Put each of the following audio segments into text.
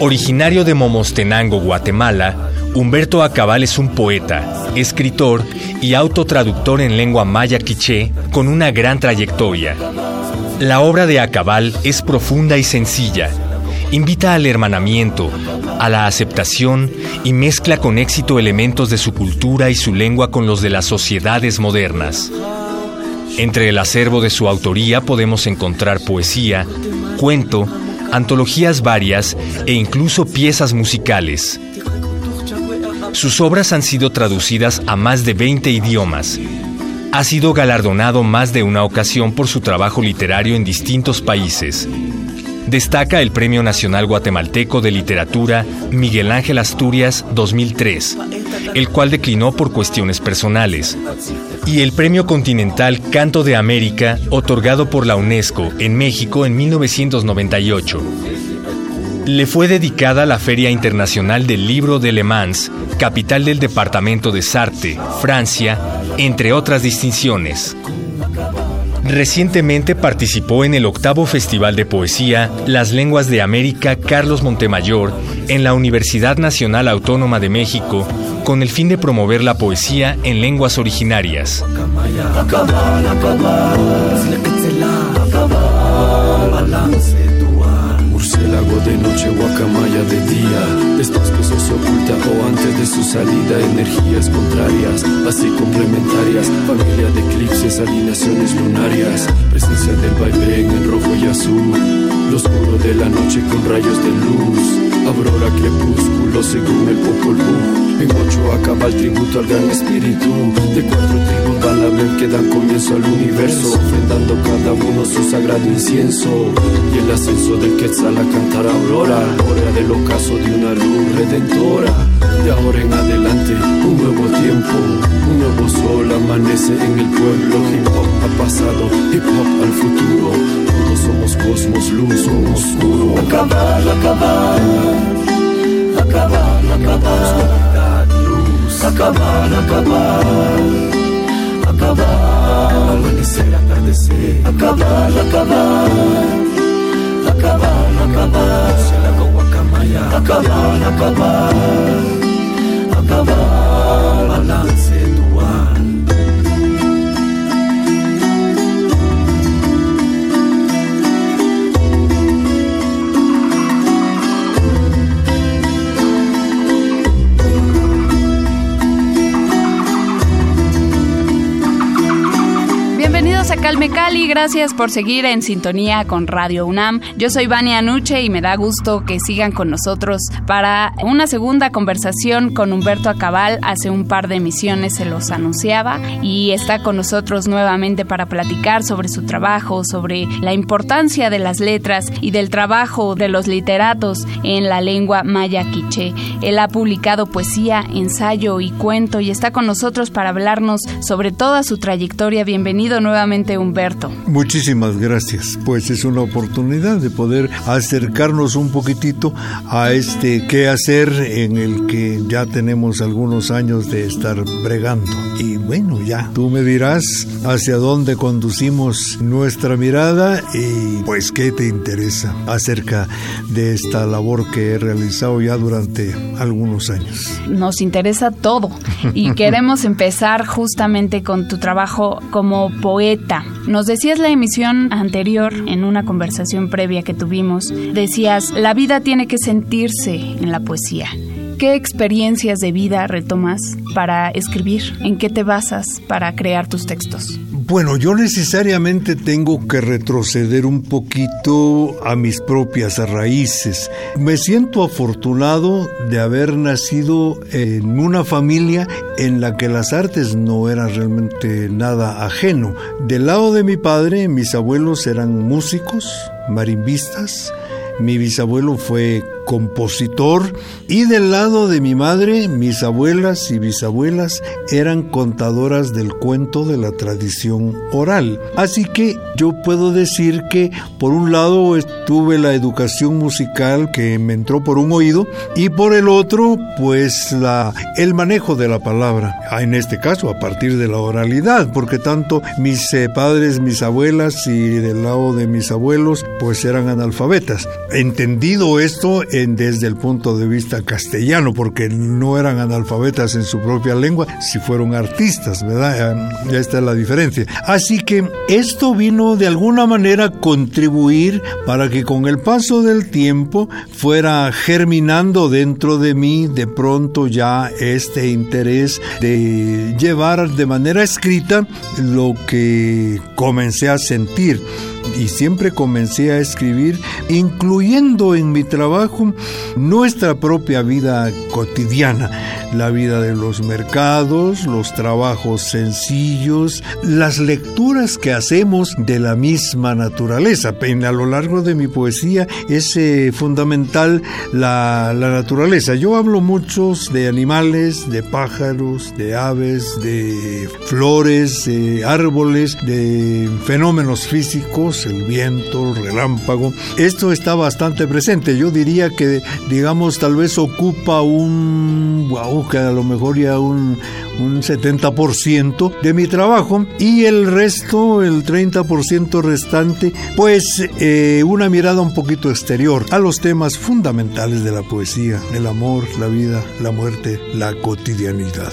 Originario de Momostenango, Guatemala, Humberto Acabal es un poeta, escritor y autotraductor en lengua maya quiché con una gran trayectoria. La obra de Acabal es profunda y sencilla. Invita al hermanamiento, a la aceptación y mezcla con éxito elementos de su cultura y su lengua con los de las sociedades modernas. Entre el acervo de su autoría podemos encontrar poesía, cuento, antologías varias e incluso piezas musicales. Sus obras han sido traducidas a más de 20 idiomas. Ha sido galardonado más de una ocasión por su trabajo literario en distintos países. Destaca el Premio Nacional Guatemalteco de Literatura Miguel Ángel Asturias 2003, el cual declinó por cuestiones personales, y el Premio Continental Canto de América, otorgado por la UNESCO en México en 1998. Le fue dedicada la Feria Internacional del Libro de Le Mans, capital del departamento de Sarthe, Francia, entre otras distinciones. Recientemente participó en el octavo Festival de Poesía Las Lenguas de América Carlos Montemayor en la Universidad Nacional Autónoma de México con el fin de promover la poesía en lenguas originarias. Murciélago de noche, guacamaya de día. Eso se oculta o antes de su salida, energías contrarias, así complementarias. Familia de eclipses, alineaciones lunarias. Presencia del vaivén en rojo y azul. Lo oscuro de la noche con rayos de luz. Aurora crepúsculo según el Popol Vuh. En ocho acaba el tributo al gran espíritu. De cuatro tribus van a ver que dan comienzo al universo. Ofrendando cada uno su sagrado incienso. Y el ascenso del Quetzal a cantar aurora. Hora del ocaso de una luz redentora. De ahora en adelante, un nuevo tiempo. Un nuevo sol amanece en el pueblo. Hip hop ha pasado, hip hop al futuro. Todos somos cosmos, luz o oscuro. Acabar, acabar. Acabar, acabar. Acabar, acabar. Acabar. Amanecer, atardecer. Acabar, acabar. Acabar, acabar. Murciélago, guacamaya. Acabar, acabar. Acabar. Gracias por seguir en sintonía con Radio UNAM. Yo soy Vania Anuche y me da gusto que sigan con nosotros para una segunda conversación con Humberto Acabal. Hace un par de emisiones se los anunciaba y está con nosotros nuevamente para platicar sobre su trabajo, sobre la importancia de las letras y del trabajo de los literatos en la lengua maya quiché. Él ha publicado poesía, ensayo y cuento y está con nosotros para hablarnos sobre toda su trayectoria. Bienvenido nuevamente Humberto. Muchísimas gracias. Pues es una oportunidad de poder acercarnos un poquitito a este qué hacer en el que ya tenemos algunos años de estar bregando. Y bueno, ya tú me dirás hacia dónde conducimos nuestra mirada y pues qué te interesa acerca de esta labor que he realizado ya durante algunos años. Nos interesa todo y queremos empezar justamente con tu trabajo como poeta. Nos decías la emisión anterior, en una conversación previa que tuvimos, decías, la vida tiene que sentirse en la poesía. ¿Qué ¿qué experiencias de vida retomas para escribir? ¿En qué te basas para crear tus textos? Bueno, yo necesariamente tengo que retroceder un poquito a mis propias raíces. Me siento afortunado de haber nacido en una familia en la que las artes no eran realmente nada ajeno. Del lado de mi padre, mis abuelos eran músicos, marimbistas, mi bisabuelo fue compositor y del lado de mi madre, mis abuelas y bisabuelas eran contadoras del cuento de la tradición oral. Así que yo puedo decir que por un lado tuve la educación musical que me entró por un oído y por el otro pues la el manejo de la palabra, ah, en este caso a partir de la oralidad, porque tanto mis eh, padres, mis abuelas y del lado de mis abuelos pues eran analfabetas. Entendido esto, desde el punto de vista castellano, porque no eran analfabetas en su propia lengua, si fueron artistas, ¿verdad? Esta es la diferencia. Así que esto vino de alguna manera a contribuir para que con el paso del tiempo fuera germinando dentro de mí de pronto ya este interés de llevar de manera escrita lo que comencé a sentir y siempre comencé a escribir, incluyendo en mi trabajo nuestra propia vida cotidiana, la vida de los mercados, los trabajos sencillos, las lecturas que hacemos de la misma naturaleza. a lo largo de mi poesía es eh, fundamental la, la naturaleza. Yo hablo muchos de animales, de pájaros, de aves, de flores, de árboles, de fenómenos físicos el viento, el relámpago. Esto está bastante presente. Yo diría que, digamos, tal vez ocupa un, wow, que a lo mejor ya un, un 70% de mi trabajo y el resto, el 30% restante, pues eh, una mirada un poquito exterior a los temas fundamentales de la poesía, el amor, la vida, la muerte, la cotidianidad.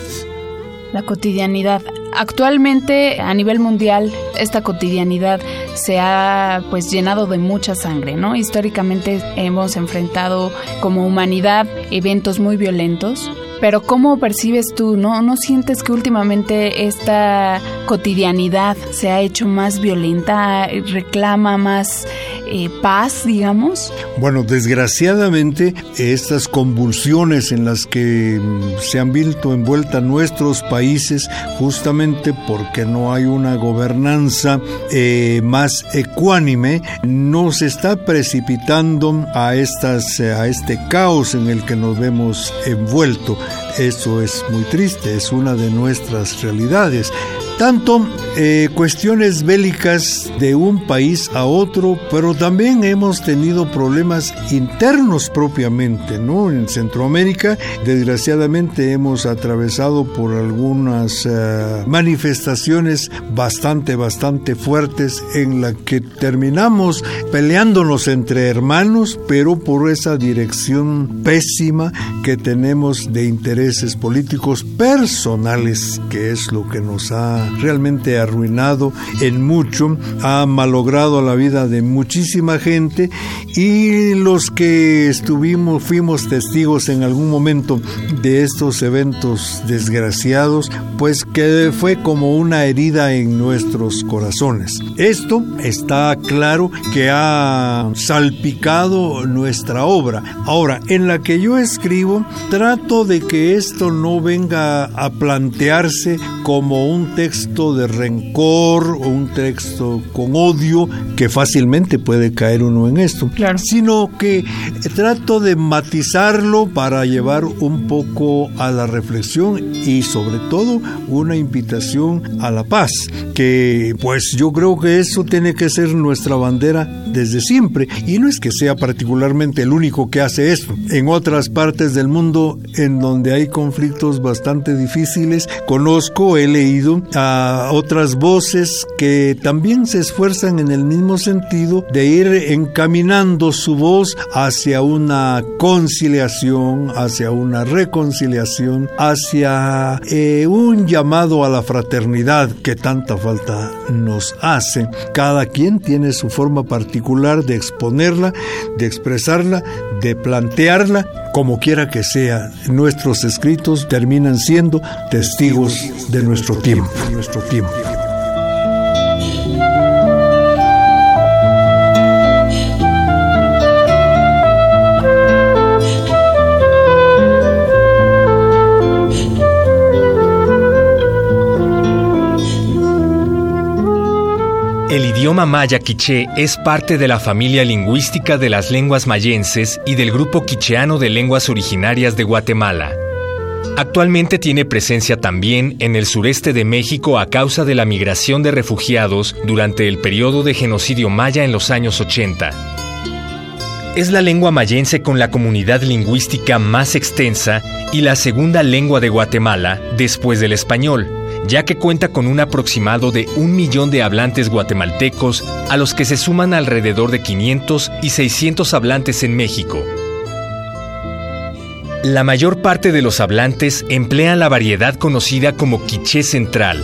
La cotidianidad. Actualmente a nivel mundial esta cotidianidad se ha pues llenado de mucha sangre, ¿no? Históricamente hemos enfrentado como humanidad eventos muy violentos, pero ¿cómo percibes tú, no? ¿No sientes que últimamente esta cotidianidad se ha hecho más violenta, reclama más eh, paz, digamos? Bueno, desgraciadamente estas convulsiones en las que mm, se han visto envueltas nuestros países justamente porque no hay una gobernanza eh, más ecuánime, nos está precipitando a, estas, eh, a este caos en el que nos vemos envueltos. Eso es muy triste, es una de nuestras realidades tanto eh, cuestiones bélicas de un país a otro, pero también hemos tenido problemas internos propiamente, ¿no? En Centroamérica, desgraciadamente, hemos atravesado por algunas eh, manifestaciones bastante, bastante fuertes en la que terminamos peleándonos entre hermanos, pero por esa dirección pésima que tenemos de intereses políticos personales, que es lo que nos ha realmente arruinado en mucho, ha malogrado la vida de muchísima gente y los que estuvimos, fuimos testigos en algún momento de estos eventos desgraciados, pues que fue como una herida en nuestros corazones. Esto está claro que ha salpicado nuestra obra. Ahora, en la que yo escribo, trato de que esto no venga a plantearse como un texto de rencor o un texto con odio que fácilmente puede caer uno en esto, claro. sino que trato de matizarlo para llevar un poco a la reflexión y sobre todo una invitación a la paz, que pues yo creo que eso tiene que ser nuestra bandera desde siempre y no es que sea particularmente el único que hace esto. En otras partes del mundo en donde hay conflictos bastante difíciles, conozco, he leído a otras voces que también se esfuerzan en el mismo sentido de ir encaminando su voz hacia una conciliación, hacia una reconciliación, hacia eh, un llamado a la fraternidad que tanta falta nos hace. Cada quien tiene su forma particular de exponerla, de expresarla, de plantearla, como quiera que sea, nuestros escritos terminan siendo testigos de nuestro tiempo, nuestro tiempo. El idioma maya quiché es parte de la familia lingüística de las lenguas mayenses y del grupo quicheano de lenguas originarias de Guatemala. Actualmente tiene presencia también en el sureste de México a causa de la migración de refugiados durante el periodo de genocidio maya en los años 80. Es la lengua mayense con la comunidad lingüística más extensa y la segunda lengua de Guatemala después del español ya que cuenta con un aproximado de un millón de hablantes guatemaltecos, a los que se suman alrededor de 500 y 600 hablantes en México. La mayor parte de los hablantes emplean la variedad conocida como quiché central.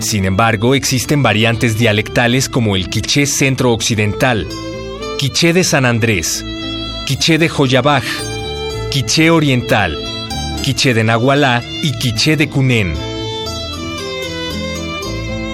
Sin embargo, existen variantes dialectales como el quiché centro-occidental, quiché de San Andrés, quiché de Joyabaj, quiché oriental, quiché de Nahualá y quiché de Cunén.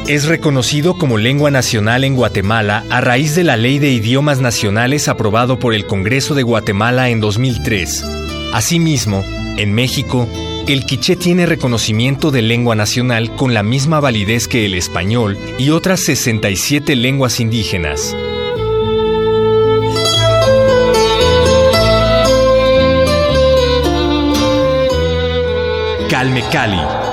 Es reconocido como lengua nacional en Guatemala a raíz de la Ley de Idiomas Nacionales aprobado por el Congreso de Guatemala en 2003. Asimismo, en México, el quiché tiene reconocimiento de lengua nacional con la misma validez que el español y otras 67 lenguas indígenas. Calme Cali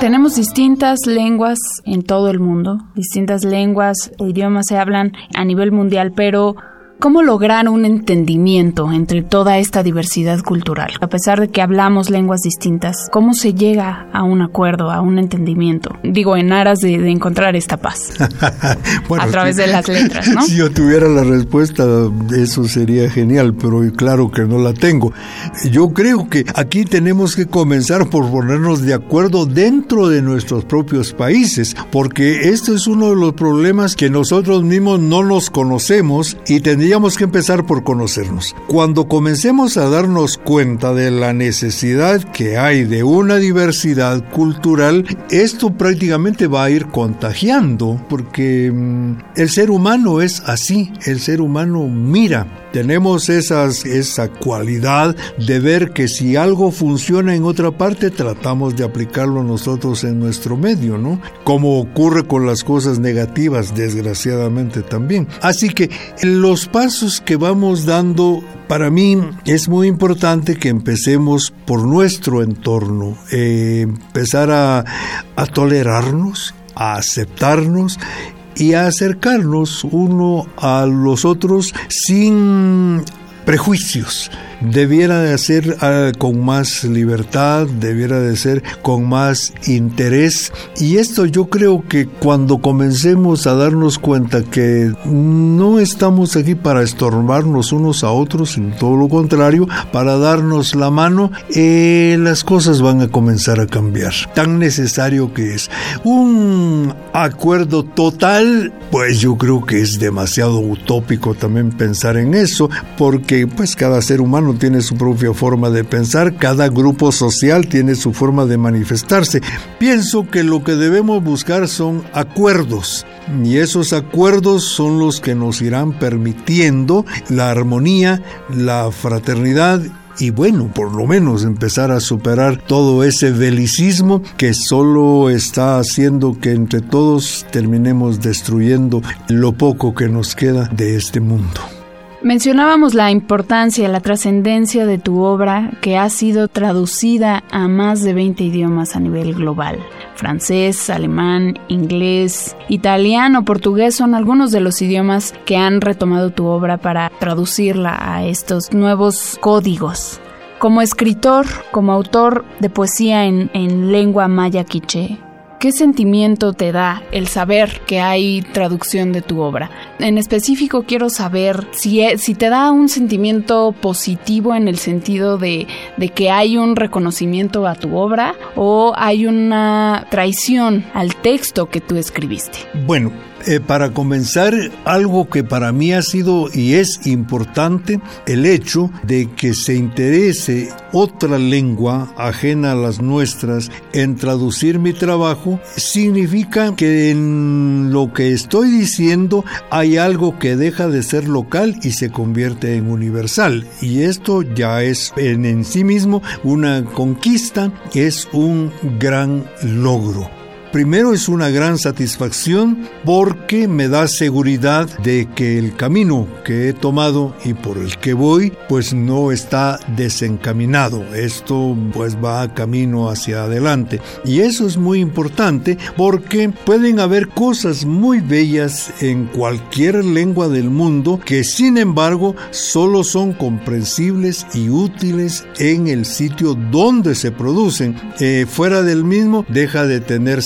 tenemos distintas lenguas en todo el mundo, distintas lenguas e idiomas se hablan a nivel mundial, pero ¿Cómo lograr un entendimiento entre toda esta diversidad cultural? A pesar de que hablamos lenguas distintas, ¿cómo se llega a un acuerdo, a un entendimiento? Digo, en aras de, encontrar esta paz. a través de las letras, ¿no? Si yo tuviera la respuesta, eso sería genial, pero claro que no la tengo. Yo creo que aquí tenemos que comenzar por ponernos de acuerdo dentro de nuestros propios países, porque este es uno de los problemas que nosotros mismos no nos conocemos y tendríamos tendríamos que empezar por conocernos. Cuando comencemos a darnos cuenta de la necesidad que hay de una diversidad cultural, esto prácticamente va a ir contagiando, porque mm, el ser humano es así, el ser humano mira tenemos esas, esa cualidad de ver que si algo funciona en otra parte, tratamos de aplicarlo nosotros en nuestro medio, ¿no? Como ocurre con las cosas negativas, desgraciadamente también. Así que los pasos que vamos dando, para mí es muy importante que empecemos por nuestro entorno, eh, empezar a, a tolerarnos, a aceptarnos y acercarnos uno a los otros sin prejuicios debiera de ser ah, con más libertad, debiera de ser con más interés. Y esto yo creo que cuando comencemos a darnos cuenta que no estamos aquí para estorbarnos unos a otros, sino todo lo contrario, para darnos la mano, eh, las cosas van a comenzar a cambiar. Tan necesario que es. Un acuerdo total, pues yo creo que es demasiado utópico también pensar en eso, porque pues cada ser humano tiene su propia forma de pensar, cada grupo social tiene su forma de manifestarse. Pienso que lo que debemos buscar son acuerdos y esos acuerdos son los que nos irán permitiendo la armonía, la fraternidad y bueno, por lo menos empezar a superar todo ese belicismo que solo está haciendo que entre todos terminemos destruyendo lo poco que nos queda de este mundo. Mencionábamos la importancia, la trascendencia de tu obra que ha sido traducida a más de 20 idiomas a nivel global. Francés, alemán, inglés, italiano, portugués son algunos de los idiomas que han retomado tu obra para traducirla a estos nuevos códigos. Como escritor, como autor de poesía en, en lengua maya quiché, ¿qué sentimiento te da el saber que hay traducción de tu obra? En específico quiero saber si, e, si te da un sentimiento positivo en el sentido de, de que hay un reconocimiento a tu obra o hay una traición al texto que tú escribiste. Bueno, eh, para comenzar, algo que para mí ha sido y es importante, el hecho de que se interese otra lengua ajena a las nuestras en traducir mi trabajo, significa que en lo que estoy diciendo hay algo que deja de ser local y se convierte en universal. Y esto ya es en, en sí mismo una conquista, es un gran logro. Primero es una gran satisfacción porque me da seguridad de que el camino que he tomado y por el que voy pues no está desencaminado. Esto pues va camino hacia adelante. Y eso es muy importante porque pueden haber cosas muy bellas en cualquier lengua del mundo que sin embargo solo son comprensibles y útiles en el sitio donde se producen. Eh, fuera del mismo deja de tener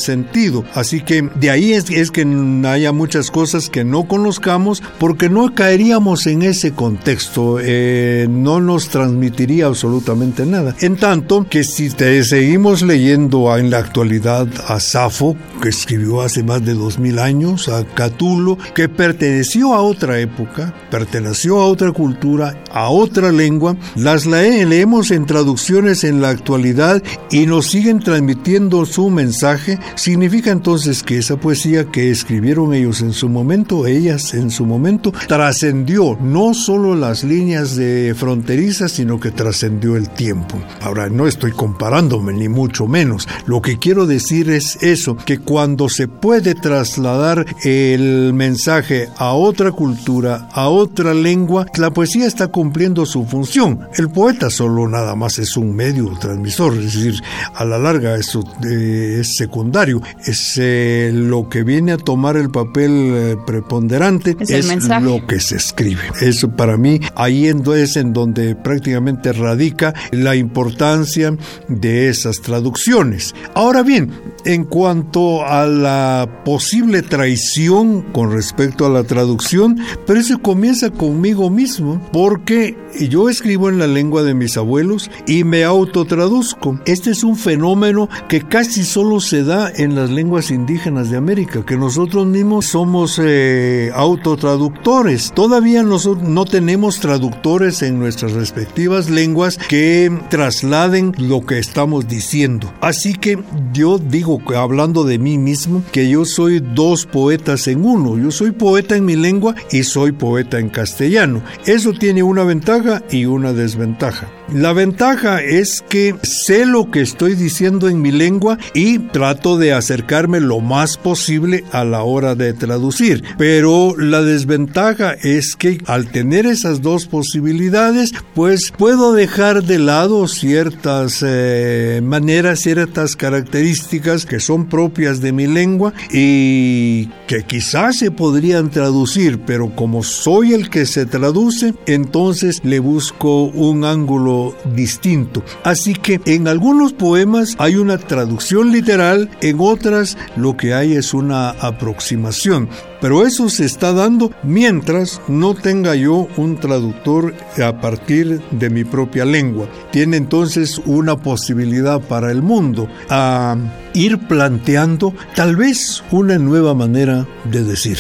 Así que de ahí es, es que haya muchas cosas que no conozcamos porque no caeríamos en ese contexto, eh, no nos transmitiría absolutamente nada. En tanto que si te seguimos leyendo en la actualidad a Safo, que escribió hace más de dos mil años, a Catulo, que perteneció a otra época, perteneció a otra cultura, a otra lengua, las leemos en traducciones en la actualidad y nos siguen transmitiendo su mensaje, significa entonces que esa poesía que escribieron ellos en su momento, ellas en su momento, trascendió no solo las líneas de fronterizas, sino que trascendió el tiempo. Ahora, no estoy comparándome, ni mucho menos. Lo que quiero decir es eso, que cuando se puede trasladar el mensaje a otra cultura, a otra lengua, la poesía está cumpliendo su función. El poeta solo nada más es un medio transmisor, es decir, a la larga eso eh, es secundario. Es eh, lo que viene a tomar el papel eh, preponderante es, lo que se escribe. Eso para mí ahí es en donde prácticamente radica la importancia de esas traducciones. Ahora bien, en cuanto a la posible traición con respecto a la traducción, pero eso comienza conmigo mismo, porque yo escribo en la lengua de mis abuelos y me autotraduzco. Este es un fenómeno que casi solo se da en las lenguas indígenas de América, que nosotros mismos somos eh, autotraductores. Todavía nosotros no tenemos traductores en nuestras respectivas lenguas que trasladen lo que estamos diciendo. Así que yo digo, hablando de mí mismo, que yo soy dos poetas en uno. Yo soy poeta en mi lengua y soy poeta en castellano. Eso tiene una ventaja y una desventaja. La ventaja es que sé lo que estoy diciendo en mi lengua y trato de acercarme lo más posible a la hora de traducir. Pero la desventaja es que al tener esas dos posibilidades, pues puedo dejar de lado ciertas eh, maneras, ciertas características que son propias de mi lengua y que quizás se podrían traducir, pero como soy el que se traduce, entonces le busco un ángulo distinto. Así que en algunos poemas hay una traducción literal, en otras lo que hay es una aproximación. Pero eso se está dando mientras no tenga yo un traductor a partir de mi propia lengua. Tiene entonces una posibilidad para el mundo a ir planteando tal vez una nueva manera de decir.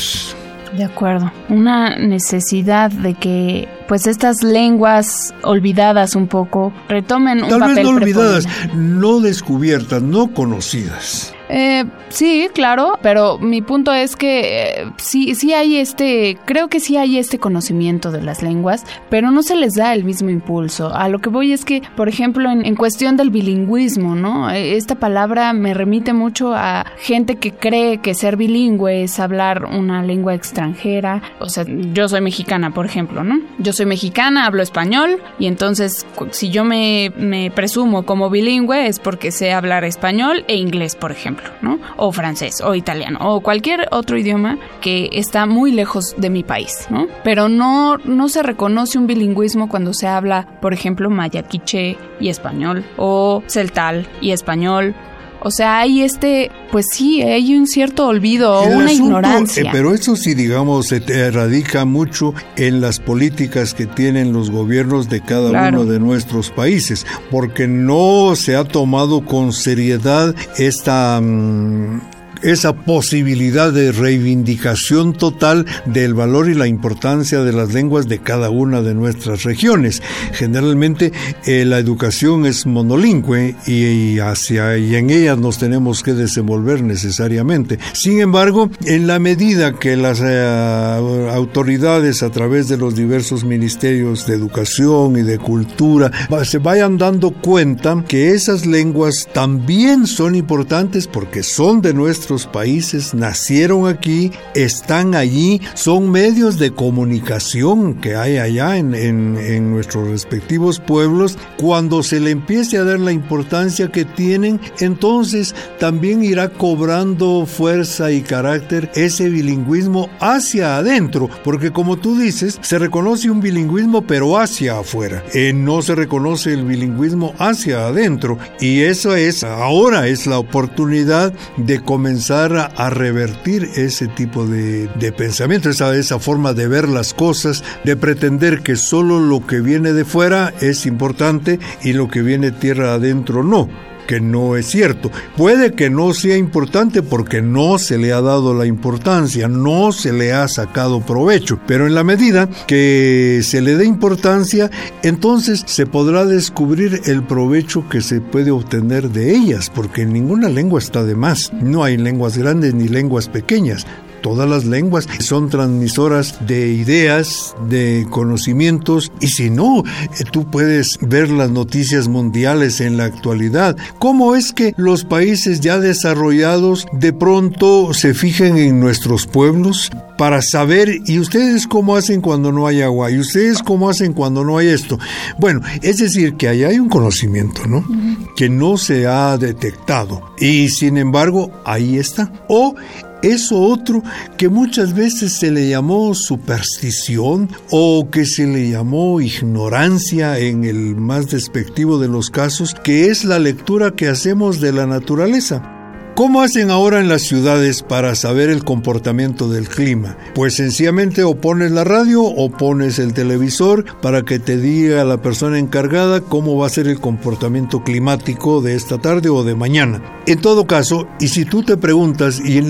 De acuerdo. Una necesidad de que pues estas lenguas olvidadas un poco retomen un Tal vez no olvidadas, no descubiertas, no conocidas. Eh, sí, claro, pero mi punto es que eh, sí, sí hay este, creo que sí hay este conocimiento de las lenguas, pero no se les da el mismo impulso. A lo que voy es que, por ejemplo, en, cuestión del bilingüismo, ¿no? Eh, esta palabra me remite mucho a gente que cree que ser bilingüe es hablar una lengua extranjera. O sea, yo soy mexicana, por ejemplo, ¿no? Yo soy mexicana, hablo español y entonces si yo me presumo como bilingüe es porque sé hablar español e inglés, por ejemplo. O francés, o italiano, o cualquier otro idioma que está muy lejos de mi país. Pero no, no se reconoce un bilingüismo cuando se habla, por ejemplo, maya quiché y español, o celtal y español, O sea, hay este, pues sí, hay un cierto olvido o una ignorancia. Eh, pero eso sí, digamos, se radica mucho en las políticas que tienen los gobiernos de cada uno de nuestros países, porque no se ha tomado con seriedad esta... Mm, esa posibilidad de reivindicación total del valor y la importancia de las lenguas de cada una de nuestras regiones. Generalmente eh, la educación es monolingüe y, hacia y en ellas nos tenemos que desenvolver necesariamente. Sin embargo, en la medida que las eh, autoridades a través de los diversos ministerios de educación y de cultura se vayan dando cuenta que esas lenguas también son importantes porque son de nuestro países, nacieron aquí, están allí, son medios de comunicación que hay allá en, en nuestros respectivos pueblos. Cuando se le empiece a dar la importancia que tienen, entonces también irá cobrando fuerza y carácter ese bilingüismo hacia adentro, porque como tú dices, se reconoce un bilingüismo pero hacia afuera, eh, no se reconoce el bilingüismo hacia adentro y eso es ahora es la oportunidad de comenzar a, revertir ese tipo de, pensamiento, esa, esa forma de ver las cosas, de pretender que solo lo que viene de fuera es importante y lo que viene tierra adentro no que no es cierto. Puede que no sea importante porque no se le ha dado la importancia, no se le ha sacado provecho, pero en la medida que se le dé importancia, entonces se podrá descubrir el provecho que se puede obtener de ellas, porque ninguna lengua está de más. No hay lenguas grandes ni lenguas pequeñas todas las lenguas son transmisoras de ideas, de conocimientos, y si no, eh, tú puedes ver las noticias mundiales en la actualidad. ¿Cómo es que los países ya desarrollados de pronto se fijan en nuestros pueblos? para saber, ¿y ustedes cómo hacen cuando no hay agua? ¿Y ustedes cómo hacen cuando no hay esto? Bueno, es decir, que ahí hay un conocimiento, ¿no? Que no se ha detectado. Y sin embargo, ahí está. O eso otro que muchas veces se le llamó superstición o que se le llamó ignorancia en el más despectivo de los casos, que es la lectura que hacemos de la naturaleza. ¿Cómo hacen ahora en las ciudades para saber el comportamiento del clima? Pues sencillamente o pones la radio o pones el televisor para que te diga la persona encargada cómo va a ser el comportamiento climático de esta tarde o de mañana. En todo caso, y si tú te preguntas, y,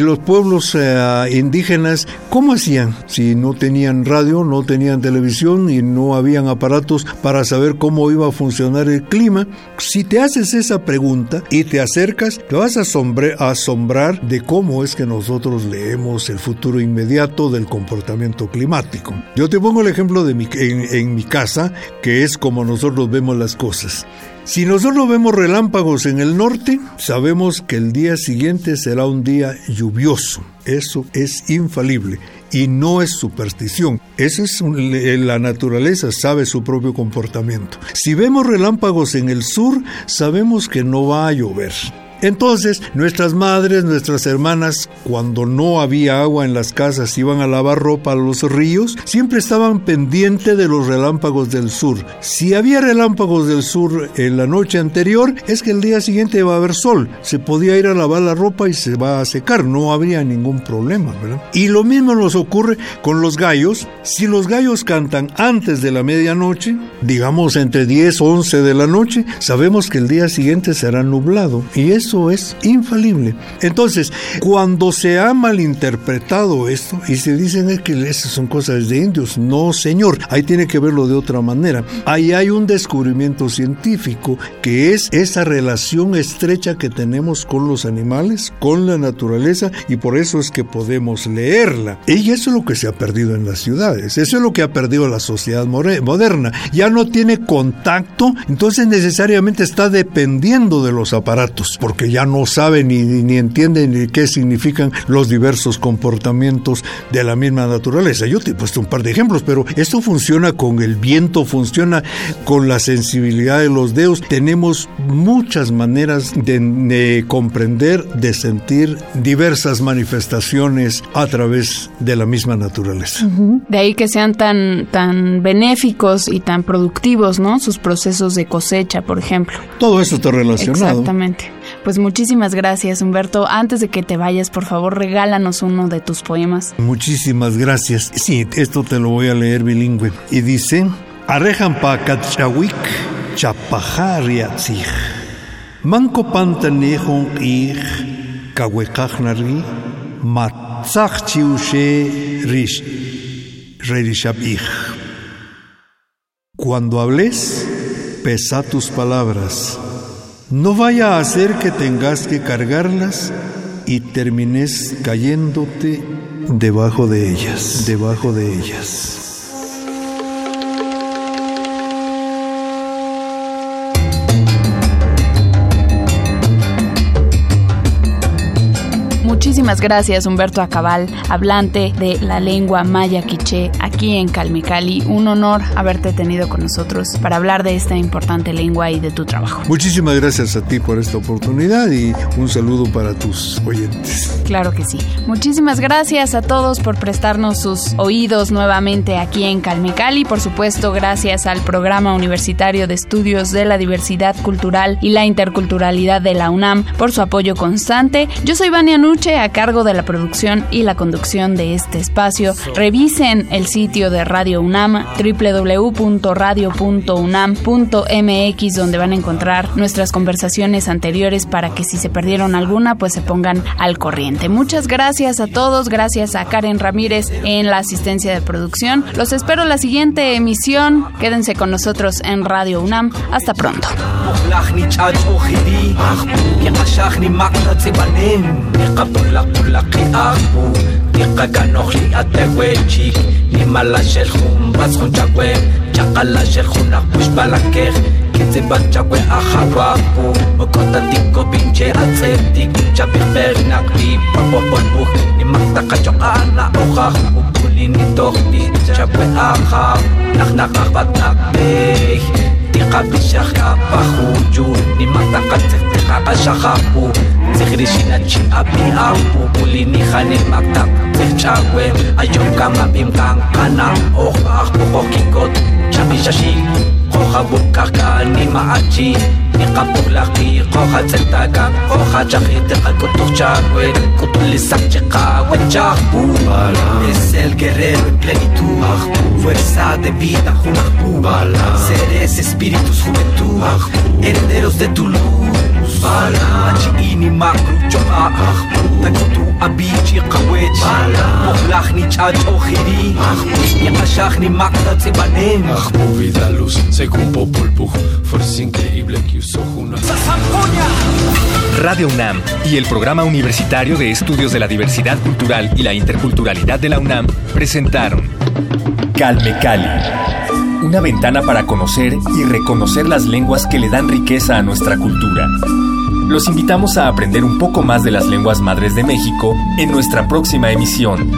los pueblos eh, indígenas, ¿cómo hacían? Si no tenían radio, no tenían televisión y no habían aparatos para saber cómo iba a funcionar el clima, si te haces esa pregunta y te acercas, te vas a asombrar de cómo es que nosotros leemos el futuro inmediato del comportamiento climático. Yo te pongo el ejemplo de mi, en, mi casa, que es como nosotros vemos las cosas. Si nosotros vemos relámpagos en el norte, sabemos que el día siguiente será un día lluvioso. Eso es infalible y no es superstición. Eso es la naturaleza, sabe su propio comportamiento. Si vemos relámpagos en el sur, sabemos que no va a llover. Entonces, nuestras madres, nuestras hermanas, cuando no había agua en las casas, iban a lavar ropa a los ríos, siempre estaban pendientes de los relámpagos del sur. Si había relámpagos del sur en la noche anterior, es que el día siguiente va a haber sol. Se podía ir a lavar la ropa y se va a secar, no habría ningún problema, ¿verdad? Y lo mismo nos ocurre con los gallos. Si los gallos cantan antes de la medianoche, digamos entre 10 o 11 de la noche, sabemos que el día siguiente será nublado. Y es eso es infalible. Entonces, cuando se ha malinterpretado esto y se dicen que esas son cosas de indios, no señor, ahí tiene que verlo de otra manera. Ahí hay un descubrimiento científico que es esa relación estrecha que tenemos con los animales, con la naturaleza y por eso es que podemos leerla. Y eso es lo que se ha perdido en las ciudades, eso es lo que ha perdido la sociedad moderna. Ya no tiene contacto, entonces necesariamente está dependiendo de los aparatos, que ya no saben ni, ni entienden ni qué significan los diversos comportamientos de la misma naturaleza. Yo te he puesto un par de ejemplos, pero esto funciona con el viento, funciona con la sensibilidad de los dedos. Tenemos muchas maneras de, comprender, de sentir diversas manifestaciones a través de la misma naturaleza. De ahí que sean tan, tan benéficos y tan productivos, ¿no? Sus procesos de cosecha, por ejemplo. Todo eso está relacionado. Exactamente. Pues muchísimas gracias, Humberto. Antes de que te vayas, por favor, regálanos uno de tus poemas. Muchísimas gracias. Sí, esto te lo voy a leer bilingüe. Y dice, Arejan pa katchawik chapajariatzij. Manco pantanejong ij kawekajnargi matzach chiushe rish rerishabij. Cuando hables, pesa tus palabras. No vaya a hacer que tengas que cargarlas y termines cayéndote debajo de ellas, debajo de ellas. Muchísimas gracias Humberto Acabal, hablante de la lengua maya quiché aquí en Calmicali. Un honor haberte tenido con nosotros para hablar de esta importante lengua y de tu trabajo. Muchísimas gracias a ti por esta oportunidad y un saludo para tus oyentes. Claro que sí. Muchísimas gracias a todos por prestarnos sus oídos nuevamente aquí en Calmicali. Por supuesto, gracias al Programa Universitario de Estudios de la Diversidad Cultural y la Interculturalidad de la UNAM por su apoyo constante. Yo soy Vania Nuche cargo de la producción y la conducción de este espacio. Revisen el sitio de Radio UNAM, www.radio.unam.mx, donde van a encontrar nuestras conversaciones anteriores para que si se perdieron alguna, pues se pongan al corriente. Muchas gracias a todos, gracias a Karen Ramírez en la asistencia de producción. Los espero la siguiente emisión. Quédense con nosotros en Radio UNAM. Hasta pronto. la pula ki aku niqakanojli atewechik nimalaxeljun patzjun chakue chaqalaxeljun ajpuxpalakej kitzipachakue ajawapu okotatiko pinche atzetik chapijpejnakpipapoponpuj nimaktaqachoqana ojaj ukulinitoj chakue ajaw najnaqajpatnakej tiqapixajkapajuyun nimaqtaqatzej tiqaqaxajapu tohti Chapwe ahak Nak nakakbat nakbeh Tika bishak kapahuju Nimakta katzek Tika kashahapu Zikhrishina chi api apu Pulini khane maktak Zikchagwe Ayom kama bim kang kana Oh ah pukokikot Chabi shashik Koha bukaka ni maachi Ni chakhi Tika kutuk chagwe Kutulisak chika Wachakpu Es el guerrero en plenitud Fuerza de vida Junakpu Seres, espíritus, juventud Herederos de tu luz ni chacho khiri Yakashach ni makta tzibanem Ahbu vida luz, según Popol Vuh Fuerza increíble que usó una Radio UNAM y el Programa Universitario de Estudios de la Diversidad Cultural y la Interculturalidad de la UNAM presentaron Calme Cali, una ventana para conocer y reconocer las lenguas que le dan riqueza a nuestra cultura. Los invitamos a aprender un poco más de las lenguas madres de México en nuestra próxima emisión.